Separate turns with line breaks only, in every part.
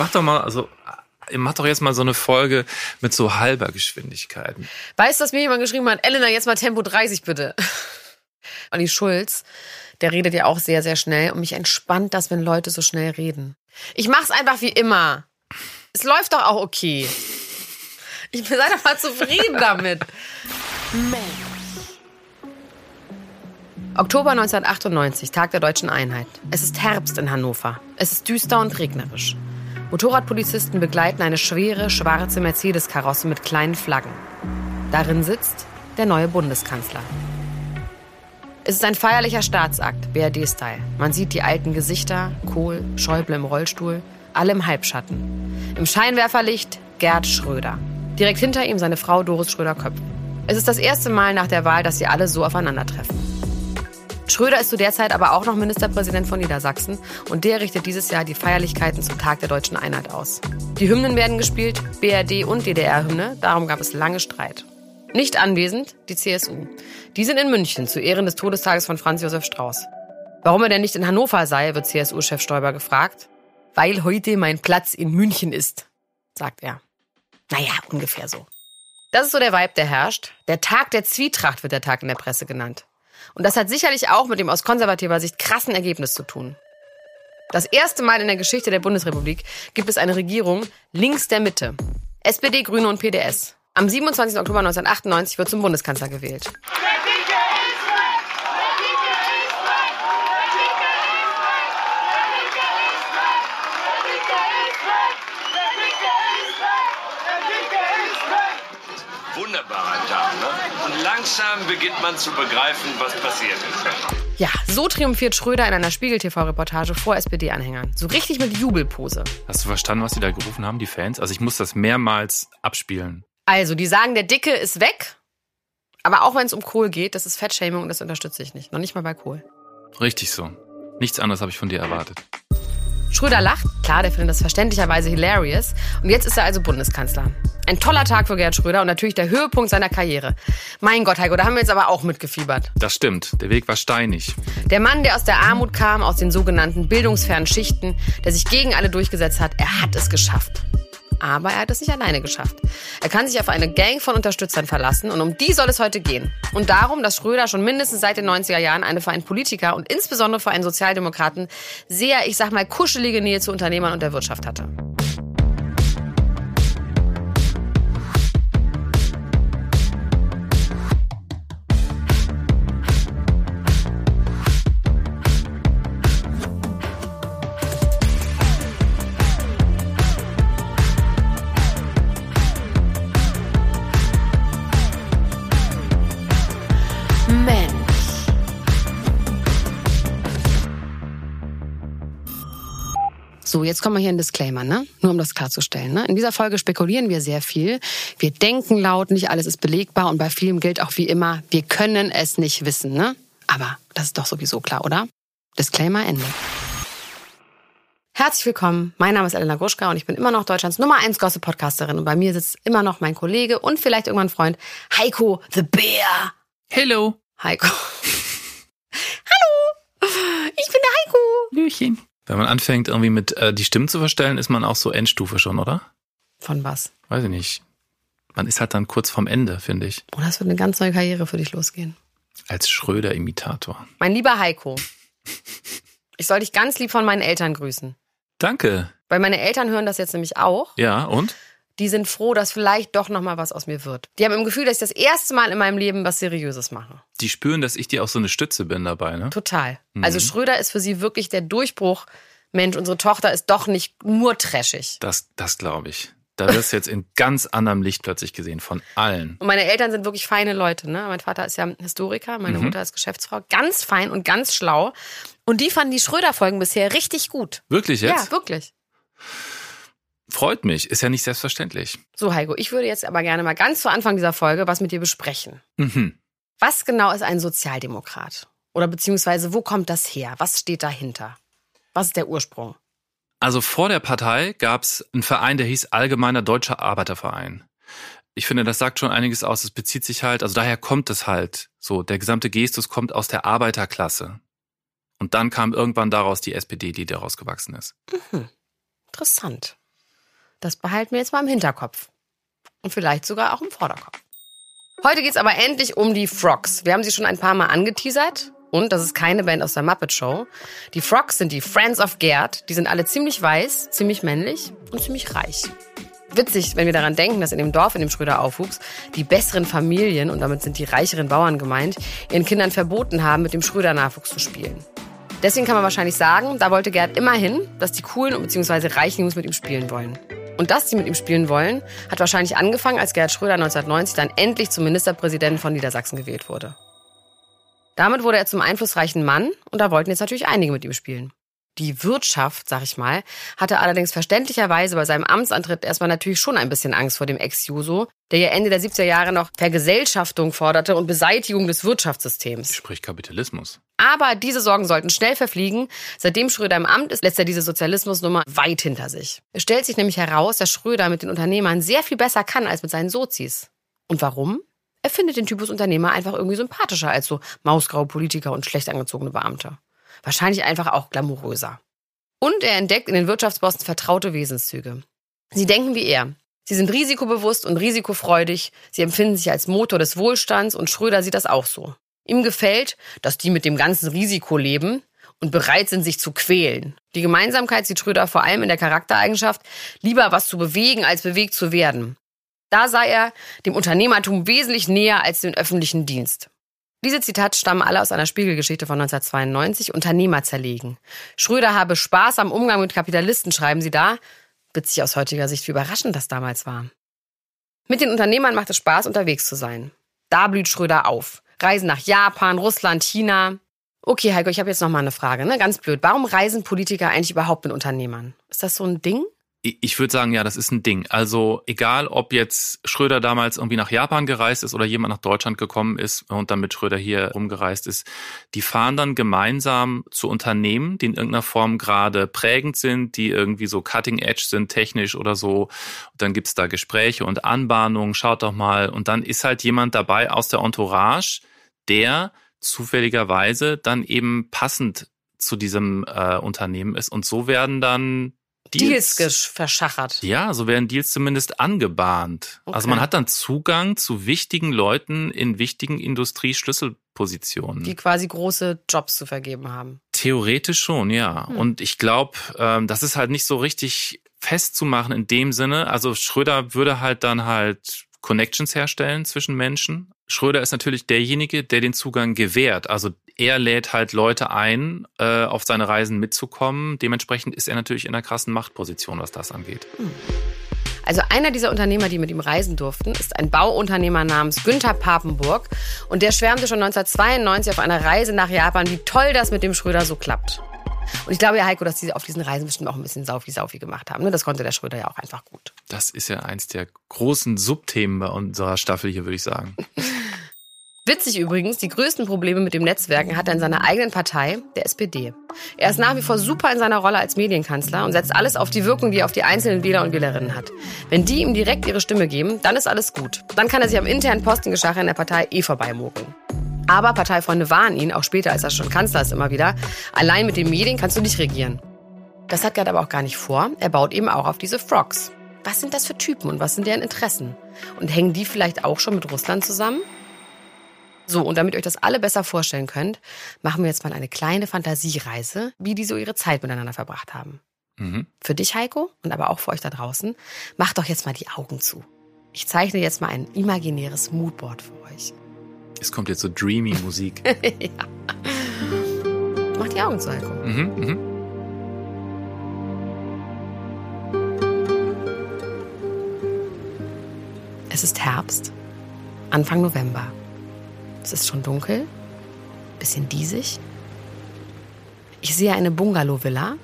Mach doch mal, also mach doch jetzt mal so eine Folge mit so halber Geschwindigkeit.
Weißt du, dass mir jemand geschrieben hat, Elena, jetzt mal Tempo 30 bitte. Olli Schulz, der redet ja auch sehr, sehr schnell und mich entspannt das, wenn Leute so schnell reden. Ich mach's einfach wie immer. Es läuft doch auch okay. Ich bin einfach mal zufrieden damit. Oktober 1998, Tag der deutschen Einheit. Es ist Herbst in Hannover. Es ist düster und regnerisch. Motorradpolizisten begleiten eine schwere, schwarze Mercedes-Karosse mit kleinen Flaggen. Darin sitzt der neue Bundeskanzler. Es ist ein feierlicher Staatsakt, BRD-Style. Man sieht die alten Gesichter, Kohl, Schäuble im Rollstuhl, alle im Halbschatten. Im Scheinwerferlicht Gerd Schröder. Direkt hinter ihm seine Frau Doris Schröder-Köpf. Es ist das erste Mal nach der Wahl, dass sie alle so aufeinandertreffen. Schröder ist zu der Zeit aber auch noch Ministerpräsident von Niedersachsen und der richtet dieses Jahr die Feierlichkeiten zum Tag der deutschen Einheit aus. Die Hymnen werden gespielt, BRD und DDR-Hymne, darum gab es lange Streit. Nicht anwesend die CSU. Die sind in München zu Ehren des Todestages von Franz Josef Strauß. Warum er denn nicht in Hannover sei, wird CSU-Chef Stoiber gefragt. Weil heute mein Platz in München ist, sagt er. Naja, ungefähr so. Das ist so der Vibe, der herrscht. Der Tag der Zwietracht wird der Tag in der Presse genannt. Und das hat sicherlich auch mit dem aus konservativer Sicht krassen Ergebnis zu tun. Das erste Mal in der Geschichte der Bundesrepublik gibt es eine Regierung links der Mitte. SPD, Grüne und PDS. Am 27. Oktober 1998 wird zum Bundeskanzler gewählt.
Wunderbarer Tag, ne? Und langsam beginnt man zu begreifen, was passiert ist.
Ja, so triumphiert Schröder in einer Spiegel-TV-Reportage vor SPD-Anhängern. So richtig mit Jubelpose.
Hast du verstanden, was sie da gerufen haben, die Fans? Also ich muss das mehrmals abspielen.
Also, die sagen, der Dicke ist weg. Aber auch wenn es um Kohl geht, das ist Fettshaming und das unterstütze ich nicht. Noch nicht mal bei Kohl.
Richtig so. Nichts anderes habe ich von dir erwartet.
Schröder lacht. Klar, der findet das verständlicherweise hilarious. Und jetzt ist er also Bundeskanzler. Ein toller Tag für Gerhard Schröder und natürlich der Höhepunkt seiner Karriere. Mein Gott, Heiko, da haben wir jetzt aber auch mitgefiebert.
Das stimmt. Der Weg war steinig.
Der Mann, der aus der Armut kam, aus den sogenannten bildungsfernen Schichten, der sich gegen alle durchgesetzt hat, er hat es geschafft. Aber er hat es nicht alleine geschafft. Er kann sich auf eine Gang von Unterstützern verlassen und um die soll es heute gehen. Und darum, dass Schröder schon mindestens seit den 90er Jahren eine für einen Politiker und insbesondere für einen Sozialdemokraten sehr, ich sag mal, kuschelige Nähe zu Unternehmern und der Wirtschaft hatte. So, jetzt kommen wir hier in Disclaimer, ne? Nur um das klarzustellen. Ne? In dieser Folge spekulieren wir sehr viel. Wir denken laut, nicht alles ist belegbar und bei vielem gilt auch wie immer, wir können es nicht wissen, ne? Aber das ist doch sowieso klar, oder? Disclaimer Ende. Herzlich willkommen. Mein Name ist Elena Gruschka und ich bin immer noch Deutschlands Nummer 1 Gossip-Podcasterin. Und bei mir sitzt immer noch mein Kollege und vielleicht irgendwann Freund Heiko the Bear.
Hello.
Heiko. Hallo, ich bin der Heiko.
Lüchen. Wenn man anfängt, irgendwie mit äh, die Stimmen zu verstellen, ist man auch so Endstufe schon, oder?
Von was?
Weiß ich nicht. Man ist halt dann kurz vorm Ende, finde ich.
Oh, das wird eine ganz neue Karriere für dich losgehen.
Als Schröder-Imitator.
Mein lieber Heiko, ich soll dich ganz lieb von meinen Eltern grüßen.
Danke.
Weil meine Eltern hören das jetzt nämlich auch.
Ja, und?
Die sind froh, dass vielleicht doch noch mal was aus mir wird. Die haben im Gefühl, dass ich das erste Mal in meinem Leben was Seriöses mache.
Die spüren, dass ich dir auch so eine Stütze bin dabei, ne?
Total. Also Schröder ist für sie wirklich der Durchbruch. Mensch, unsere Tochter ist doch nicht nur trashig.
Das, das glaube ich. Da wirst du jetzt in ganz anderem Licht plötzlich gesehen, von allen.
Und meine Eltern sind wirklich feine Leute. Ne? Mein Vater ist ja Historiker, meine
Mhm.
Mutter ist Geschäftsfrau. Ganz fein und ganz schlau. Und die fanden die Schröder-Folgen bisher richtig gut.
Wirklich jetzt?
Ja, wirklich.
Freut mich, ist ja nicht selbstverständlich.
So, Heiko, ich würde jetzt aber gerne mal ganz zu Anfang dieser Folge was mit dir besprechen.
Mhm.
Was genau ist ein Sozialdemokrat? Oder beziehungsweise wo kommt das her? Was steht dahinter? Was ist der Ursprung?
Also vor der Partei gab es einen Verein, der hieß Allgemeiner Deutscher Arbeiterverein. Ich finde, das sagt schon einiges aus. Es bezieht sich halt, also daher kommt es halt so. Der gesamte Gestus kommt aus der Arbeiterklasse. Und dann kam irgendwann daraus die SPD, die daraus gewachsen ist.
Mhm. Interessant. Das behalten wir jetzt mal im Hinterkopf. Und vielleicht sogar auch im Vorderkopf. Heute geht es aber endlich um die Frogs. Wir haben sie schon ein paar Mal angeteasert. Und das ist keine Band aus der Muppet Show. Die Frogs sind die Friends of Gerd. Die sind alle ziemlich weiß, ziemlich männlich und ziemlich reich. Witzig, wenn wir daran denken, dass in dem Dorf, in dem Schröder aufwuchs, die besseren Familien, und damit sind die reicheren Bauern gemeint, ihren Kindern verboten haben, mit dem Schröder-Nachwuchs zu spielen. Deswegen kann man wahrscheinlich sagen, da wollte Gerd immer hin, dass die coolen bzw. reichen Jungs mit ihm spielen wollen. Und dass die mit ihm spielen wollen, hat wahrscheinlich angefangen, als Gerhard Schröder 1990 dann endlich zum Ministerpräsidenten von Niedersachsen gewählt wurde. Damit wurde er zum einflussreichen Mann und da wollten jetzt natürlich einige mit ihm spielen. Die Wirtschaft, sag ich mal, hatte allerdings verständlicherweise bei seinem Amtsantritt erstmal natürlich schon ein bisschen Angst vor dem Ex-Juso, der ja Ende der 70er Jahre noch Vergesellschaftung forderte und Beseitigung des Wirtschaftssystems.
Sprich Kapitalismus.
Aber diese Sorgen sollten schnell verfliegen. Seitdem Schröder im Amt ist, lässt er diese Sozialismusnummer weit hinter sich. Es stellt sich nämlich heraus, dass Schröder mit den Unternehmern sehr viel besser kann als mit seinen Sozis. Und warum? Er findet den Typus Unternehmer einfach irgendwie sympathischer als so mausgraue Politiker und schlecht angezogene Beamte. Wahrscheinlich einfach auch glamouröser. Und er entdeckt in den Wirtschaftsbossen vertraute Wesenszüge. Sie denken wie er. Sie sind risikobewusst und risikofreudig. Sie empfinden sich als Motor des Wohlstands und Schröder sieht das auch so. Ihm gefällt, dass die mit dem ganzen Risiko leben und bereit sind, sich zu quälen. Die Gemeinsamkeit sieht Schröder vor allem in der Charaktereigenschaft, lieber was zu bewegen, als bewegt zu werden. Da sei er dem Unternehmertum wesentlich näher als dem öffentlichen Dienst. Diese Zitate stammen alle aus einer Spiegelgeschichte von 1992, Unternehmer zerlegen. Schröder habe Spaß am Umgang mit Kapitalisten, schreiben sie da. Witzig aus heutiger Sicht, wie überraschend das damals war. Mit den Unternehmern macht es Spaß, unterwegs zu sein. Da blüht Schröder auf. Reisen nach Japan, Russland, China. Okay, Heiko, ich habe jetzt noch mal eine Frage, ne? Ganz blöd. Warum reisen Politiker eigentlich überhaupt mit Unternehmern? Ist das so ein Ding?
Ich würde sagen, ja, das ist ein Ding. Also egal, ob jetzt Schröder damals irgendwie nach Japan gereist ist oder jemand nach Deutschland gekommen ist und dann mit Schröder hier rumgereist ist, die fahren dann gemeinsam zu Unternehmen, die in irgendeiner Form gerade prägend sind, die irgendwie so cutting edge sind, technisch oder so. Und dann gibt's da Gespräche und Anbahnungen, schaut doch mal. Und dann ist halt jemand dabei aus der Entourage, der zufälligerweise dann eben passend zu diesem äh, Unternehmen ist. Und so werden dann
Deals, Deals verschachert.
Ja, so werden Deals zumindest angebahnt. Okay. Also man hat dann Zugang zu wichtigen Leuten in wichtigen Industrieschlüsselpositionen.
Die quasi große Jobs zu vergeben haben.
Theoretisch schon, ja. Hm. Und ich glaube, ähm, das ist halt nicht so richtig festzumachen in dem Sinne. Also Schröder würde halt dann halt Connections herstellen zwischen Menschen. Schröder ist natürlich derjenige, der den Zugang gewährt. Also er lädt halt Leute ein, äh, auf seine Reisen mitzukommen. Dementsprechend ist er natürlich in einer krassen Machtposition, was das angeht.
Also einer dieser Unternehmer, die mit ihm reisen durften, ist ein Bauunternehmer namens Günther Papenburg. Und der schwärmte schon 1992 auf einer Reise nach Japan, wie toll das mit dem Schröder so klappt. Und ich glaube ja, Heiko, dass die auf diesen Reisen bestimmt auch ein bisschen Saufi-Saufi gemacht haben. Ne? Das konnte der Schröder ja auch einfach gut.
Das ist ja eins der großen Subthemen bei unserer Staffel hier, würde ich sagen.
Witzig übrigens, die größten Probleme mit dem Netzwerken hat er in seiner eigenen Partei, der SPD. Er ist nach wie vor super in seiner Rolle als Medienkanzler und setzt alles auf die Wirkung, die er auf die einzelnen Wähler und Wählerinnen hat. Wenn die ihm direkt ihre Stimme geben, dann ist alles gut. Dann kann er sich am internen Postengeschacher in der Partei eh vorbeimogeln. Aber Parteifreunde warnen ihn, auch später, als er schon Kanzler ist, immer wieder, allein mit den Medien kannst du nicht regieren. Das hat Gerd aber auch gar nicht vor. Er baut eben auch auf diese Frogs. Was sind das für Typen und was sind deren Interessen? Und hängen die vielleicht auch schon mit Russland zusammen? So, und damit ihr euch das alle besser vorstellen könnt, machen wir jetzt mal eine kleine Fantasiereise, wie die so ihre Zeit miteinander verbracht haben. Mhm. Für dich, Heiko, und aber auch für euch da draußen, macht doch jetzt mal die Augen zu. Ich zeichne jetzt mal ein imaginäres Moodboard für euch.
Es kommt jetzt so dreamy Musik. ja.
Mach die Augen zu, Heiko. Mhm, mhm. Es ist Herbst, Anfang November. Es ist schon dunkel, bisschen diesig. Ich sehe eine Bungalow-Villa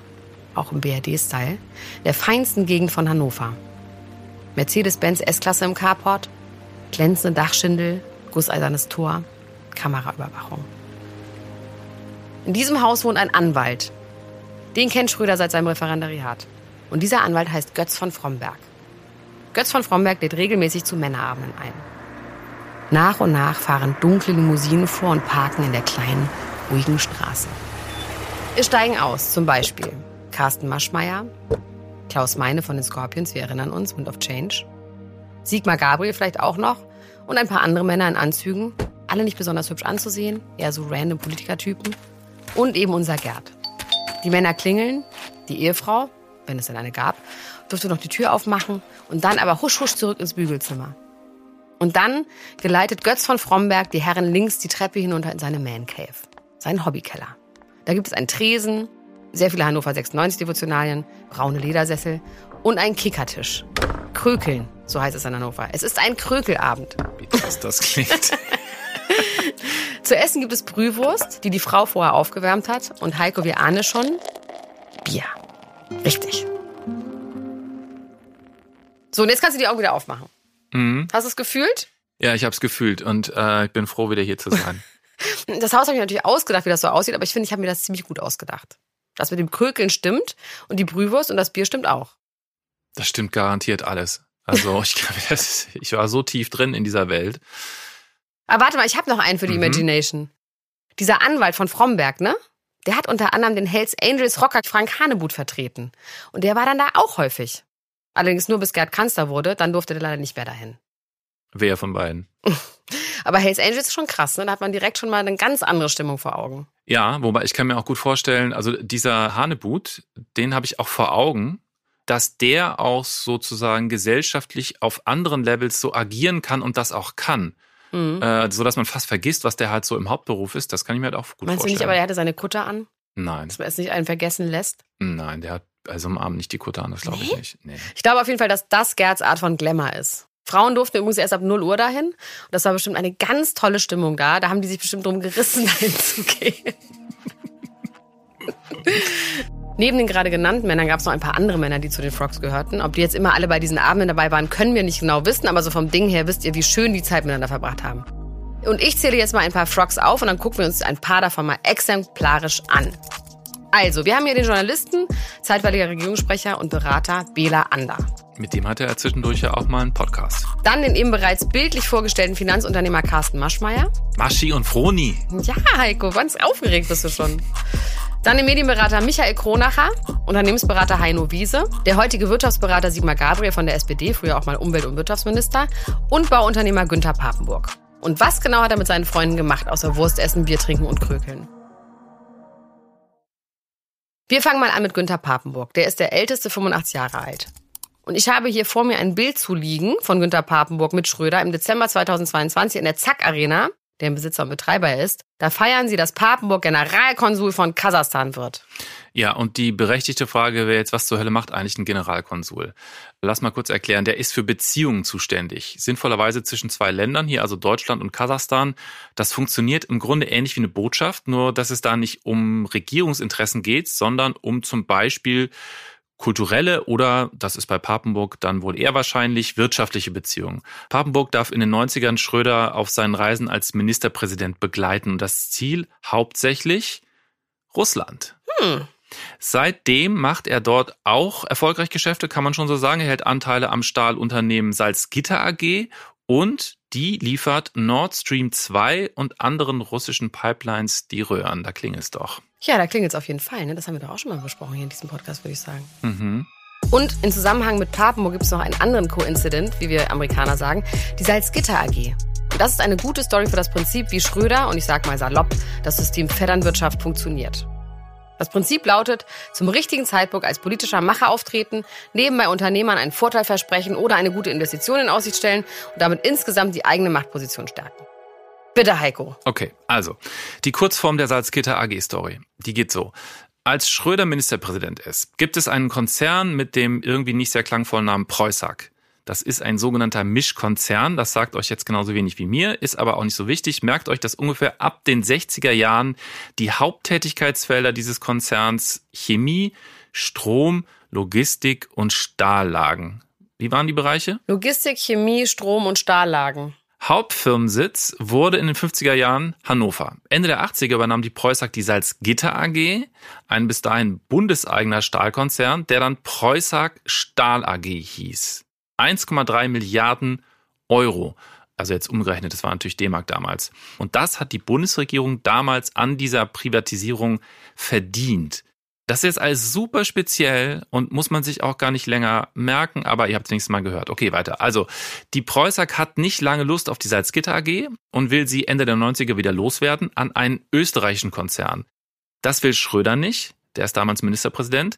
auch im BRD-Style, der feinsten Gegend von Hannover. Mercedes-Benz S-Klasse im Carport, glänzende Dachschindel, gusseisernes Tor, Kameraüberwachung. In diesem Haus wohnt ein Anwalt. Den kennt Schröder seit seinem Referendariat. Und dieser Anwalt heißt Götz von Fromberg. Götz von Fromberg lädt regelmäßig zu Männerabenden ein. Nach und nach fahren dunkle Limousinen vor und parken in der kleinen, ruhigen Straße. Wir steigen aus, zum Beispiel Carsten Maschmeyer, Klaus Meine von den Scorpions, wir erinnern uns, Wind of Change, Sigmar Gabriel vielleicht auch noch und ein paar andere Männer in Anzügen, alle nicht besonders hübsch anzusehen, eher so random Politikertypen und eben unser Gerd. Die Männer klingeln, die Ehefrau, wenn es denn eine gab, durfte noch die Tür aufmachen und dann aber husch husch zurück ins Bügelzimmer. Und dann geleitet Götz von Fromberg die Herren links die Treppe hinunter in seine Man Cave, seinen Hobbykeller. Da gibt es einen Tresen, sehr viele Hannover 96 Devotionalien, braune Ledersessel und einen Kickertisch. Krökeln, so heißt es in Hannover. Es ist ein Krökelabend.
Wie krass das klingt.
Zu essen gibt es Brühwurst, die die Frau vorher aufgewärmt hat. Und Heiko, wir ahnen schon, Bier. Richtig. So, und jetzt kannst du die Augen wieder aufmachen.
Mhm.
Hast du es gefühlt?
Ja, ich habe es gefühlt und äh, ich bin froh, wieder hier zu sein.
Das Haus habe ich natürlich ausgedacht, wie das so aussieht, aber ich finde, ich habe mir das ziemlich gut ausgedacht. Das mit dem Krökeln stimmt und die Brühwurst und das Bier stimmt auch.
Das stimmt garantiert alles. Also ich, glaube, das, ich war so tief drin in dieser Welt.
Aber warte mal, ich habe noch einen für die
Mhm.
Imagination. Dieser Anwalt von Fromberg, ne? Der hat unter anderem den Hells Angels Rocker Frank Hanebut vertreten. Und der war dann da auch häufig. Allerdings nur bis Gerd Kanzler wurde, dann durfte der leider nicht mehr dahin.
Wer von beiden?
Aber Hells Angels ist schon krass, ne? Da hat man direkt schon mal eine ganz andere Stimmung vor Augen.
Ja, wobei ich kann mir auch gut vorstellen, also dieser Hanebut, den habe ich auch vor Augen, dass der auch sozusagen gesellschaftlich auf anderen Levels so agieren kann und das auch kann.
Mhm.
Äh, so dass man fast vergisst, was der halt so im Hauptberuf ist. Das kann ich mir halt auch gut
Meinst du
vorstellen.
nicht, aber der hatte seine Kutter an,
Nein,
dass man es nicht einen vergessen lässt?
nein, der hat also am Abend nicht die Kutte an, das glaube ich nicht. Nee.
Ich glaube auf jeden Fall, dass das Gerds Art von Glamour ist. Frauen durften übrigens erst ab 0 Uhr dahin. Und das war bestimmt eine ganz tolle Stimmung da. Da haben die sich bestimmt drum gerissen, dahin zu gehen. Neben den gerade genannten Männern gab es noch ein paar andere Männer, die zu den Frogs gehörten. Ob die jetzt immer alle bei diesen Abenden dabei waren, können wir nicht genau wissen. Aber so vom Ding her wisst ihr, wie schön die Zeit miteinander verbracht haben. Und ich zähle jetzt mal ein paar Frogs auf und dann gucken wir uns ein paar davon mal exemplarisch an. Also, wir haben hier den Journalisten, zeitweiliger Regierungssprecher und Berater Bela Ander.
Mit dem hatte er zwischendurch ja auch mal einen Podcast.
Dann den eben bereits bildlich vorgestellten Finanzunternehmer Carsten Maschmeyer.
Maschi und Froni.
Ja, Heiko, ganz aufgeregt bist du schon. Dann den Medienberater Michael Kronacher, Unternehmensberater Heino Wiese, der heutige Wirtschaftsberater Sigmar Gabriel von der SPD, früher auch mal Umwelt- und Wirtschaftsminister, und Bauunternehmer Günther Papenburg. Und was genau hat er mit seinen Freunden gemacht, außer Wurst essen, Bier trinken und krökeln? Wir fangen mal an mit Günther Papenburg. Der ist der älteste, 85 Jahre alt. Und ich habe hier vor mir ein Bild zu liegen von Günther Papenburg mit Schröder im Dezember 2022 in der Zack Arena, deren Besitzer und Betreiber er ist. Da feiern sie, dass Papenburg Generalkonsul von Kasachstan wird.
Ja, und die berechtigte Frage wäre jetzt, was zur Hölle macht eigentlich ein Generalkonsul? Lass mal kurz erklären, der ist für Beziehungen zuständig. Sinnvollerweise zwischen zwei Ländern, hier also Deutschland und Kasachstan. Das funktioniert im Grunde ähnlich wie eine Botschaft, nur dass es da nicht um Regierungsinteressen geht, sondern um zum Beispiel kulturelle oder, das ist bei Papenburg dann wohl eher wahrscheinlich, wirtschaftliche Beziehungen. Papenburg darf in den 90ern Schröder auf seinen Reisen als Ministerpräsident begleiten und das Ziel hauptsächlich Russland.
Hm.
Seitdem macht er dort auch erfolgreich Geschäfte, kann man schon so sagen. Er hält Anteile am Stahlunternehmen Salzgitter AG und die liefert Nord Stream 2 und anderen russischen Pipelines die Röhren. Da klingelt es doch.
Ja, da klingelt es auf jeden Fall. Ne? Das haben wir doch auch schon mal besprochen hier in diesem Podcast, würde ich sagen.
Mhm.
Und in Zusammenhang mit Papenburg gibt es noch einen anderen Coincident, wie wir Amerikaner sagen, die Salzgitter AG. Und das ist eine gute Story für das Prinzip, wie Schröder, und ich sag mal salopp, das System Vetternwirtschaft funktioniert. Das Prinzip lautet, zum richtigen Zeitpunkt als politischer Macher auftreten, nebenbei Unternehmern einen Vorteil versprechen oder eine gute Investition in Aussicht stellen und damit insgesamt die eigene Machtposition stärken. Bitte, Heiko.
Okay, also die Kurzform der Salzgitter AG-Story, die geht so. Als Schröder Ministerpräsident ist, gibt es einen Konzern mit dem irgendwie nicht sehr klangvollen Namen Preußack. Das ist ein sogenannter Mischkonzern. Das sagt euch jetzt genauso wenig wie mir, ist aber auch nicht so wichtig. Merkt euch, dass ungefähr ab den 60er Jahren die Haupttätigkeitsfelder dieses Konzerns Chemie, Strom, Logistik und Stahllagen. Wie waren die Bereiche?
Logistik, Chemie, Strom und Stahllagen.
Hauptfirmensitz wurde in den 50er Jahren Hannover. Ende der 80er übernahm die Preußag die Salzgitter AG, ein bis dahin bundeseigener Stahlkonzern, der dann Preußag Stahl AG hieß. 1,3 Milliarden Euro. Also jetzt umgerechnet, das war natürlich D-Mark damals. Und das hat die Bundesregierung damals an dieser Privatisierung verdient. Das ist jetzt alles super speziell und muss man sich auch gar nicht länger merken, aber ihr habt es nächstes Mal gehört. Okay, weiter. Also, die Preußag hat nicht lange Lust auf die Salzgitter AG und will sie Ende der 90er wieder loswerden an einen österreichischen Konzern. Das will Schröder nicht, der ist damals Ministerpräsident,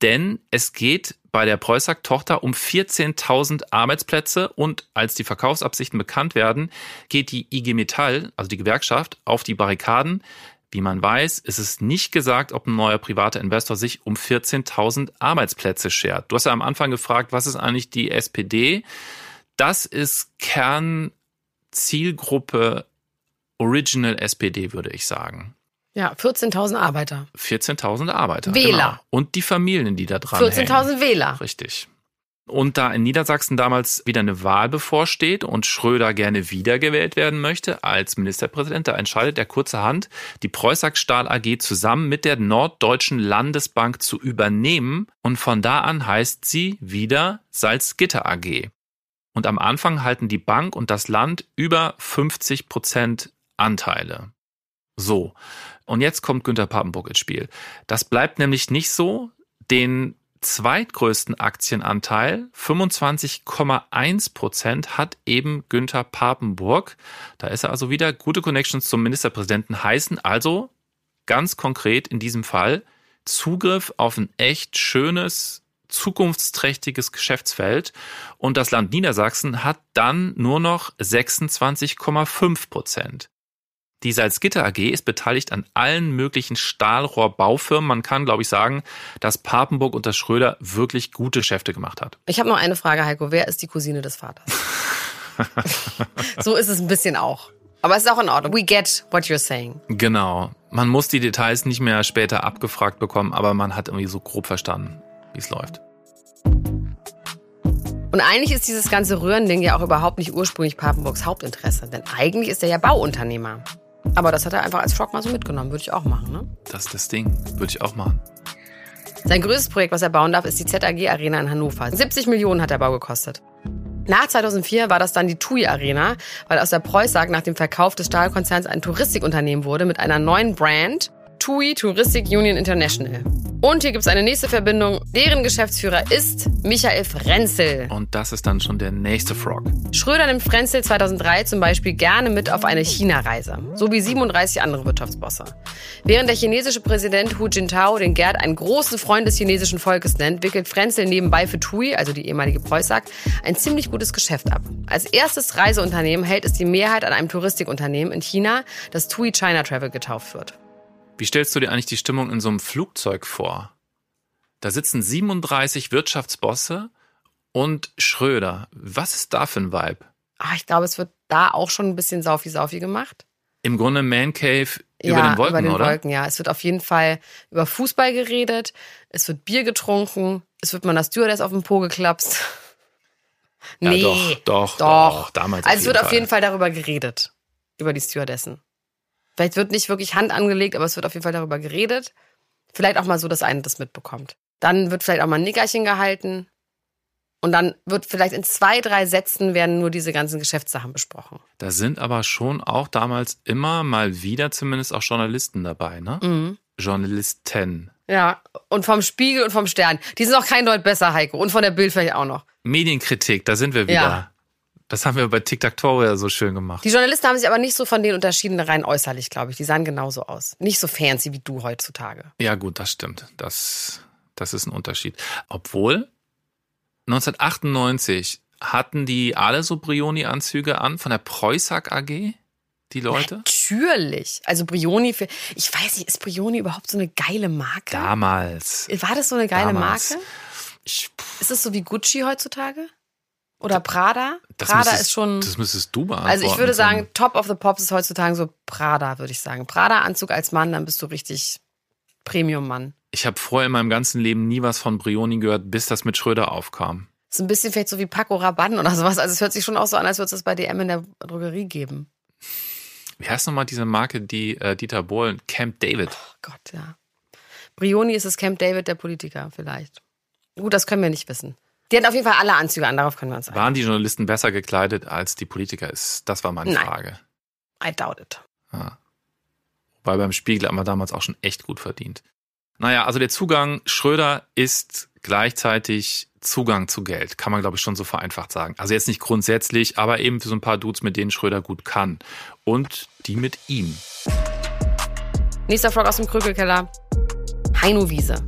denn es geht bei der Preußag-Tochter um 14.000 Arbeitsplätze und als die Verkaufsabsichten bekannt werden, geht die IG Metall, also die Gewerkschaft, auf die Barrikaden. Wie man weiß, ist es nicht gesagt, ob ein neuer privater Investor sich um 14.000 Arbeitsplätze schert. Du hast ja am Anfang gefragt, was ist eigentlich die SPD? Das ist Kernzielgruppe Original SPD, würde ich sagen.
Ja, 14.000 Arbeiter.
14.000 Arbeiter.
Wähler.
Genau. Und die Familien, die da dran
14.000 Wähler.
Richtig. Und da in Niedersachsen damals wieder eine Wahl bevorsteht und Schröder gerne wiedergewählt werden möchte als Ministerpräsident, da entscheidet er kurzerhand, die Preußag Stahl AG zusammen mit der Norddeutschen Landesbank zu übernehmen und von da an heißt sie wieder Salzgitter AG. Und am Anfang halten die Bank und das Land über 50 Prozent Anteile. So. Und jetzt kommt Günter Papenburg ins Spiel. Das bleibt nämlich nicht so. Den zweitgrößten Aktienanteil, 25,1 Prozent, hat eben Günther Papenburg. Da ist er also wieder. Gute Connections zum Ministerpräsidenten heißen also ganz konkret in diesem Fall Zugriff auf ein echt schönes, zukunftsträchtiges Geschäftsfeld. Und das Land Niedersachsen hat dann nur noch 26,5 Prozent. Die Salzgitter AG ist beteiligt an allen möglichen Stahlrohrbaufirmen. Man kann, glaube ich, sagen, dass Papenburg unter Schröder wirklich gute Geschäfte gemacht hat.
Ich habe noch eine Frage, Heiko. Wer ist die Cousine des Vaters? so ist es ein bisschen auch. Aber es ist auch in Ordnung. We get what you're saying.
Genau. Man muss die Details nicht mehr später abgefragt bekommen, aber man hat irgendwie so grob verstanden, wie es läuft.
Und eigentlich ist dieses ganze Röhrending ja auch überhaupt nicht ursprünglich Papenburgs Hauptinteresse, denn eigentlich ist er ja Bauunternehmer. Aber das hat er einfach als Schock mal so mitgenommen. Würde ich auch machen, ne?
Das ist das Ding. Würde ich auch machen.
Sein größtes Projekt, was er bauen darf, ist die ZAG Arena in Hannover. 70 Millionen hat der Bau gekostet. Nach 2004 war das dann die TUI Arena, weil aus der Preußag nach dem Verkauf des Stahlkonzerns ein Touristikunternehmen wurde mit einer neuen Brand TUI Touristic Union International. Und hier gibt es eine nächste Verbindung. Deren Geschäftsführer ist Michael Frenzel.
Und das ist dann schon der nächste Frog.
Schröder nimmt Frenzel 2003 zum Beispiel gerne mit auf eine China-Reise. So wie 37 andere Wirtschaftsbosse. Während der chinesische Präsident Hu Jintao den Gerd einen großen Freund des chinesischen Volkes nennt, wickelt Frenzel nebenbei für TUI, also die ehemalige Preußag, ein ziemlich gutes Geschäft ab. Als erstes Reiseunternehmen hält es die Mehrheit an einem Touristikunternehmen in China, das TUI China Travel getauft wird.
Wie stellst du dir eigentlich die Stimmung in so einem Flugzeug vor? Da sitzen 37 Wirtschaftsbosse und Schröder. Was ist da für ein Vibe?
Ach, ich glaube, es wird da auch schon ein bisschen saufi-saufi gemacht.
Im Grunde Man Cave
ja,
über den Wolken,
über den
oder?
Wolken, ja. Es wird auf jeden Fall über Fußball geredet, es wird Bier getrunken, es wird man das Stewardess auf den Po geklapst.
Ja,
nee,
doch, doch,
doch.
doch, damals
Also es wird
jeden
auf jeden Fall darüber geredet. Über die Stewardessen. Vielleicht wird nicht wirklich Hand angelegt, aber es wird auf jeden Fall darüber geredet. Vielleicht auch mal so, dass einer das mitbekommt. Dann wird vielleicht auch mal ein Nickerchen gehalten. Und dann wird vielleicht in zwei, drei Sätzen werden nur diese ganzen Geschäftssachen besprochen.
Da sind aber schon auch damals immer mal wieder zumindest auch Journalisten dabei, ne?
Mhm.
Journalisten.
Ja, und vom Spiegel und vom Stern. Die sind auch kein Deut besser, Heiko. Und von der Bild vielleicht auch noch.
Medienkritik, da sind wir wieder.
Ja.
Das haben wir bei Tic-Tac-Toe ja so schön gemacht.
Die Journalisten haben sich aber nicht so von denen unterschieden rein äußerlich, glaube ich. Die sahen genauso aus. Nicht so fancy wie du heutzutage.
Ja, gut, das stimmt. Das, das ist ein Unterschied. Obwohl 1998 hatten die alle so Brioni-Anzüge an von der Preußag AG, die Leute?
Natürlich. Also Brioni für. Ich weiß nicht, ist Brioni überhaupt so eine geile Marke?
Damals.
War das so eine geile
Damals.
Marke?
Ich,
Ist es so wie Gucci heutzutage? Oder Prada?
das
Prada
müsstest-
ist schon.
Das müsstest du beantworten.
Also ich würde sagen, Top of the Pops ist heutzutage so Prada, würde ich sagen. Prada-Anzug als Mann, dann bist du richtig Premium-Mann.
Ich habe vorher in meinem ganzen Leben nie was von Brioni gehört, bis das mit Schröder aufkam.
Ist ein bisschen vielleicht so wie Paco Rabanne oder sowas. Also es hört sich schon auch so an, als würde es das bei DM in der Drogerie geben.
Wie heißt nochmal diese Marke, die äh, Dieter Bohlen, Camp David?
Oh Gott, ja. Brioni ist das Camp David der Politiker vielleicht. Gut, das können wir nicht wissen. Die hatten auf jeden Fall alle Anzüge an, darauf können wir uns einigen.
Waren die Journalisten besser gekleidet als die Politiker? Ist, das war meine
Nein.
Frage.
I doubt it.
Ja. Weil beim Spiegel haben wir damals auch schon echt gut verdient. Naja, also der Zugang Schröder ist gleichzeitig Zugang zu Geld, kann man glaube ich schon so vereinfacht sagen. Also jetzt nicht grundsätzlich, aber eben für so ein paar Dudes, mit denen Schröder gut kann. Und die mit ihm.
Nächster Frog aus dem Krügelkeller. Heino Wiese.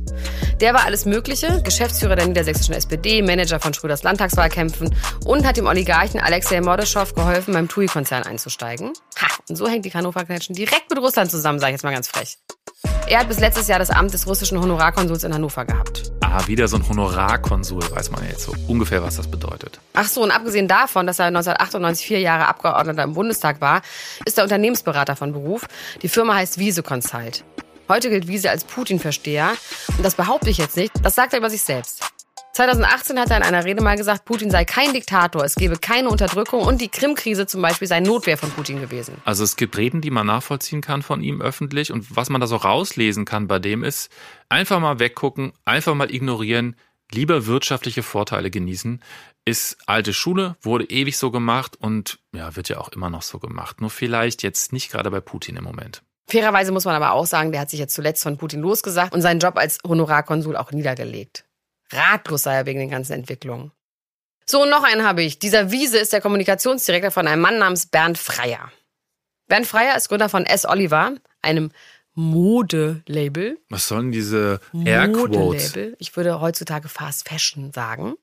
Der war alles Mögliche, Geschäftsführer der niedersächsischen SPD, Manager von Schröders Landtagswahlkämpfen und hat dem Oligarchen Alexei Mordeschow geholfen, beim TUI-Konzern einzusteigen. Ha, und so hängt die Hannover-Connection direkt mit Russland zusammen, sage ich jetzt mal ganz frech. Er hat bis letztes Jahr das Amt des russischen Honorarkonsuls in Hannover gehabt.
Ah, wieder so ein Honorarkonsul, weiß man jetzt so ungefähr, was das bedeutet.
Ach so, und abgesehen davon, dass er 1998 vier Jahre Abgeordneter im Bundestag war, ist er Unternehmensberater von Beruf. Die Firma heißt Wiese Consult. Heute gilt Wiese als Putin-Versteher. Und das behaupte ich jetzt nicht, das sagt er über sich selbst. 2018 hat er in einer Rede mal gesagt, Putin sei kein Diktator, es gebe keine Unterdrückung und die Krim-Krise zum Beispiel sei Notwehr von Putin gewesen.
Also es gibt Reden, die man nachvollziehen kann von ihm öffentlich und was man da so rauslesen kann bei dem ist, einfach mal weggucken, einfach mal ignorieren, lieber wirtschaftliche Vorteile genießen. Ist alte Schule, wurde ewig so gemacht und ja, wird ja auch immer noch so gemacht. Nur vielleicht jetzt nicht gerade bei Putin im Moment.
Fairerweise muss man aber auch sagen, der hat sich jetzt zuletzt von Putin losgesagt und seinen Job als Honorarkonsul auch niedergelegt. Ratlos sei er wegen den ganzen Entwicklungen. So, und noch einen habe ich. Dieser Wiese ist der Kommunikationsdirektor von einem Mann namens Bernd Freier. Bernd Freier ist Gründer von S. Oliver, einem Modelabel.
Was sollen diese Airquotes?
Modelabel. Ich würde heutzutage Fast Fashion sagen.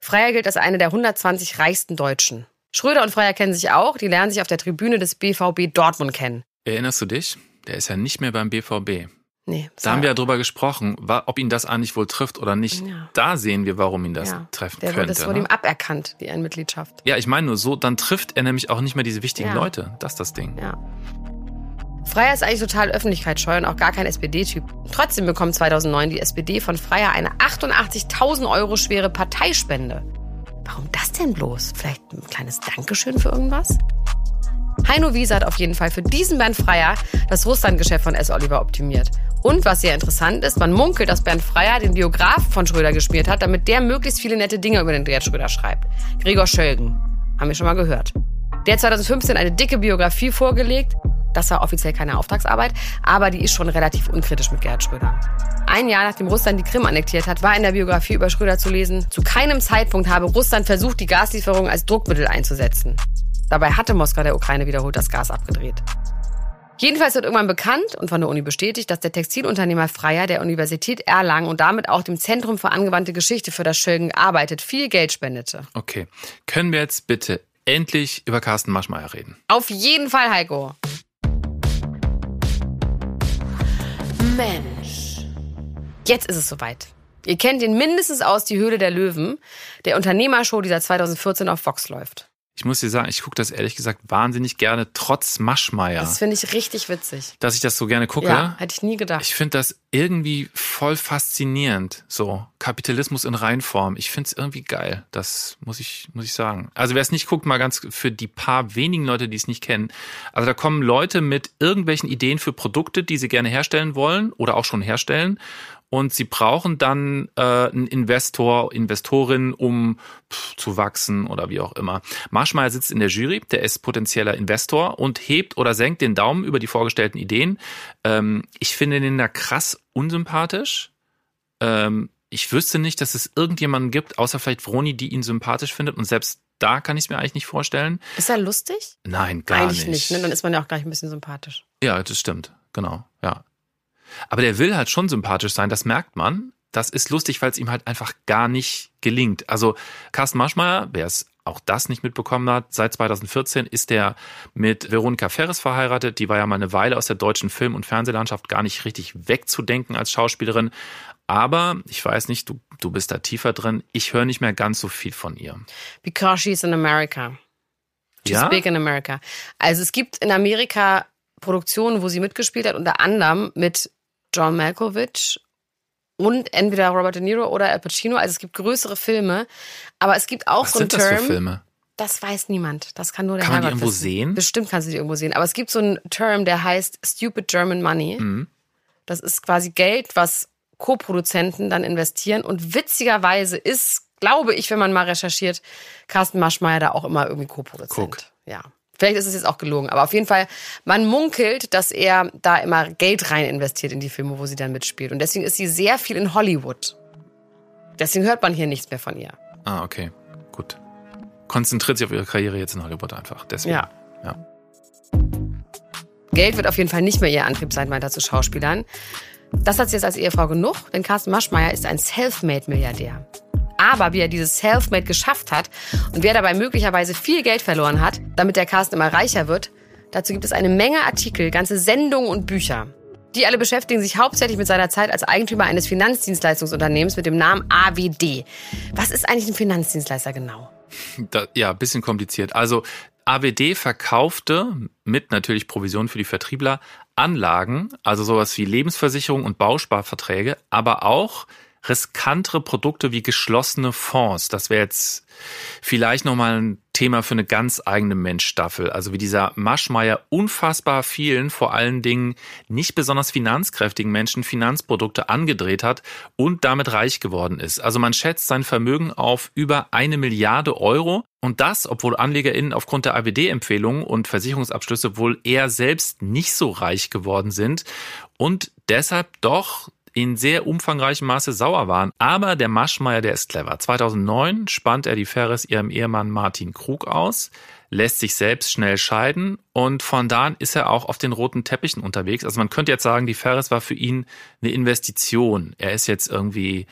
Freier gilt als einer der 120 reichsten Deutschen. Schröder und Freier kennen sich auch. Die lernen sich auf der Tribüne des BVB Dortmund kennen.
Erinnerst du dich? Der ist ja nicht mehr beim BVB.
Nee,
Da haben wir ja drüber gesprochen, ob ihn das eigentlich wohl trifft oder nicht.
Ja.
Da sehen wir, warum ihn das
ja,
treffen
der,
könnte.
Das wurde
ne?
ihm aberkannt, die Mitgliedschaft.
Ja, ich meine nur so, dann trifft er nämlich auch nicht mehr diese wichtigen
Ja.
Leute. Das ist das Ding.
Ja. Freier ist eigentlich total öffentlichkeitsscheu und auch gar kein SPD-Typ. Trotzdem bekommt 2009 die SPD von Freier eine 88.000 Euro schwere Parteispende. Warum das denn bloß? Vielleicht ein kleines Dankeschön für irgendwas? Heino Wiese hat auf jeden Fall für diesen Bernd Freier das Russlandgeschäft von S. Oliver optimiert. Und was sehr interessant ist, man munkelt, dass Bernd Freier den Biograf von Schröder geschmiert hat, damit der möglichst viele nette Dinge über den Gerd Schröder schreibt. Gregor Schölgen. Haben wir schon mal gehört. Der hat 2015 eine dicke Biografie vorgelegt. Das war offiziell keine Auftragsarbeit, aber die ist schon relativ unkritisch mit Gerhard Schröder. Ein Jahr nachdem Russland die Krim annektiert hat, war in der Biografie über Schröder zu lesen, zu keinem Zeitpunkt habe Russland versucht, die Gaslieferung als Druckmittel einzusetzen. Dabei hatte Moskau der Ukraine wiederholt das Gas abgedreht. Jedenfalls wird irgendwann bekannt und von der Uni bestätigt, dass der Textilunternehmer Freier der Universität Erlangen und damit auch dem Zentrum für angewandte Geschichte, für das Schölgen arbeitet, viel Geld spendete.
Okay. Können wir jetzt bitte endlich über Carsten Maschmeyer reden?
Auf jeden Fall, Heiko. Mensch. Jetzt ist es soweit. Ihr kennt ihn mindestens aus Die Höhle der Löwen, der Unternehmershow, die seit 2014 auf Vox läuft.
Ich muss dir sagen, ich gucke das ehrlich gesagt wahnsinnig gerne, trotz Maschmeyer.
Das finde ich richtig witzig.
dass ich das so gerne gucke.
Ja, hätte ich nie gedacht.
Ich finde das irgendwie voll faszinierend. So Kapitalismus in Reinform. Ich finde es irgendwie geil. Das muss ich, muss ich sagen. Also wer es nicht guckt, mal ganz für die paar wenigen Leute, die es nicht kennen. Also da kommen Leute mit irgendwelchen Ideen für Produkte, die sie gerne herstellen wollen oder auch schon herstellen. Und sie brauchen dann äh, einen Investor, Investorin, um pff, zu wachsen oder wie auch immer. Marschmeier sitzt in der Jury, der ist potenzieller Investor und hebt oder senkt den Daumen über die vorgestellten Ideen. Ähm, ich finde den da krass unsympathisch. Ähm, ich wüsste nicht, dass es irgendjemanden gibt, außer vielleicht Vroni, die ihn sympathisch findet. Und selbst da kann ich es mir eigentlich nicht vorstellen.
ist er lustig?
Nein, gar
Eigentlich nicht. ne? Dann ist man ja auch gleich ein bisschen sympathisch.
ja, das stimmt. Genau, ja. Aber der will halt schon sympathisch sein, das merkt man. Das ist lustig, weil es ihm halt einfach gar nicht gelingt. Also Carsten Marschmeier, wer es auch das nicht mitbekommen hat, seit 2014 ist er mit Veronika Ferres verheiratet. Die war ja mal eine Weile aus der deutschen Film- und Fernsehlandschaft gar nicht richtig wegzudenken als Schauspielerin. Aber ich weiß nicht, du, du bist da tiefer drin. Ich höre nicht mehr ganz so viel von ihr.
Because she's in America. She's
Ja?
big in America. Also es gibt in Amerika Produktionen, wo sie mitgespielt hat, unter anderem mit John Malkovich und entweder Robert De Niro oder Al Pacino. Also es gibt größere Filme, aber es gibt auch
Was
so einen
sind das
Term.
für Filme?
Das weiß niemand. Das kann nur der
Kann man die irgendwo
wissen.
sehen?
Bestimmt kannst du die irgendwo sehen. Aber es gibt so einen Term, der heißt Stupid German Money.
Mhm.
Das ist quasi Geld, was Co-Produzenten dann investieren. Und witzigerweise ist, glaube ich, wenn man mal recherchiert, Carsten Maschmeyer da auch immer irgendwie Co-Produzent. Ja. Vielleicht ist es jetzt auch gelogen, aber auf jeden Fall, man munkelt, dass er da immer Geld rein investiert in die Filme, wo sie dann mitspielt. Und deswegen ist sie sehr viel in Hollywood. Deswegen hört man hier nichts mehr von ihr.
Ah, okay. Gut. Konzentriert sich auf ihre Karriere jetzt in Hollywood einfach. Deswegen.
Ja.
ja.
Geld wird auf jeden Fall nicht mehr ihr Antrieb sein, weiter zu Schauspielern. Das hat sie jetzt als Ehefrau genug, denn Carsten Maschmeyer ist ein Selfmade-Milliardär. Aber wie er dieses Selfmade geschafft hat und wer dabei möglicherweise viel Geld verloren hat, damit der Carsten immer reicher wird, dazu gibt es eine Menge Artikel, ganze Sendungen und Bücher. Die alle beschäftigen sich hauptsächlich mit seiner Zeit als Eigentümer eines Finanzdienstleistungsunternehmens mit dem Namen AWD. Was ist eigentlich ein Finanzdienstleister genau?
Da, ja, bisschen kompliziert. Also AWD verkaufte mit natürlich Provision für die Vertriebler Anlagen, also sowas wie Lebensversicherung und Bausparverträge, aber auch riskantere Produkte wie geschlossene Fonds. Das wäre jetzt vielleicht nochmal ein Thema für eine ganz eigene Mensch-Staffel. Also wie dieser Maschmeyer unfassbar vielen, vor allen Dingen nicht besonders finanzkräftigen Menschen Finanzprodukte angedreht hat und damit reich geworden ist. Also man schätzt sein Vermögen auf über eine Milliarde Euro. Und das, obwohl AnlegerInnen aufgrund der ABD-Empfehlungen und Versicherungsabschlüsse wohl eher selbst nicht so reich geworden sind und deshalb doch in sehr umfangreichem Maße sauer waren. Aber der Maschmeyer, der ist clever. 2009 spannt er die Ferris ihrem Ehemann Martin Krug aus, lässt sich selbst schnell scheiden und von da an ist er auch auf den roten Teppichen unterwegs. Also man könnte jetzt sagen, die Ferris war für ihn eine Investition. Er ist jetzt irgendwie,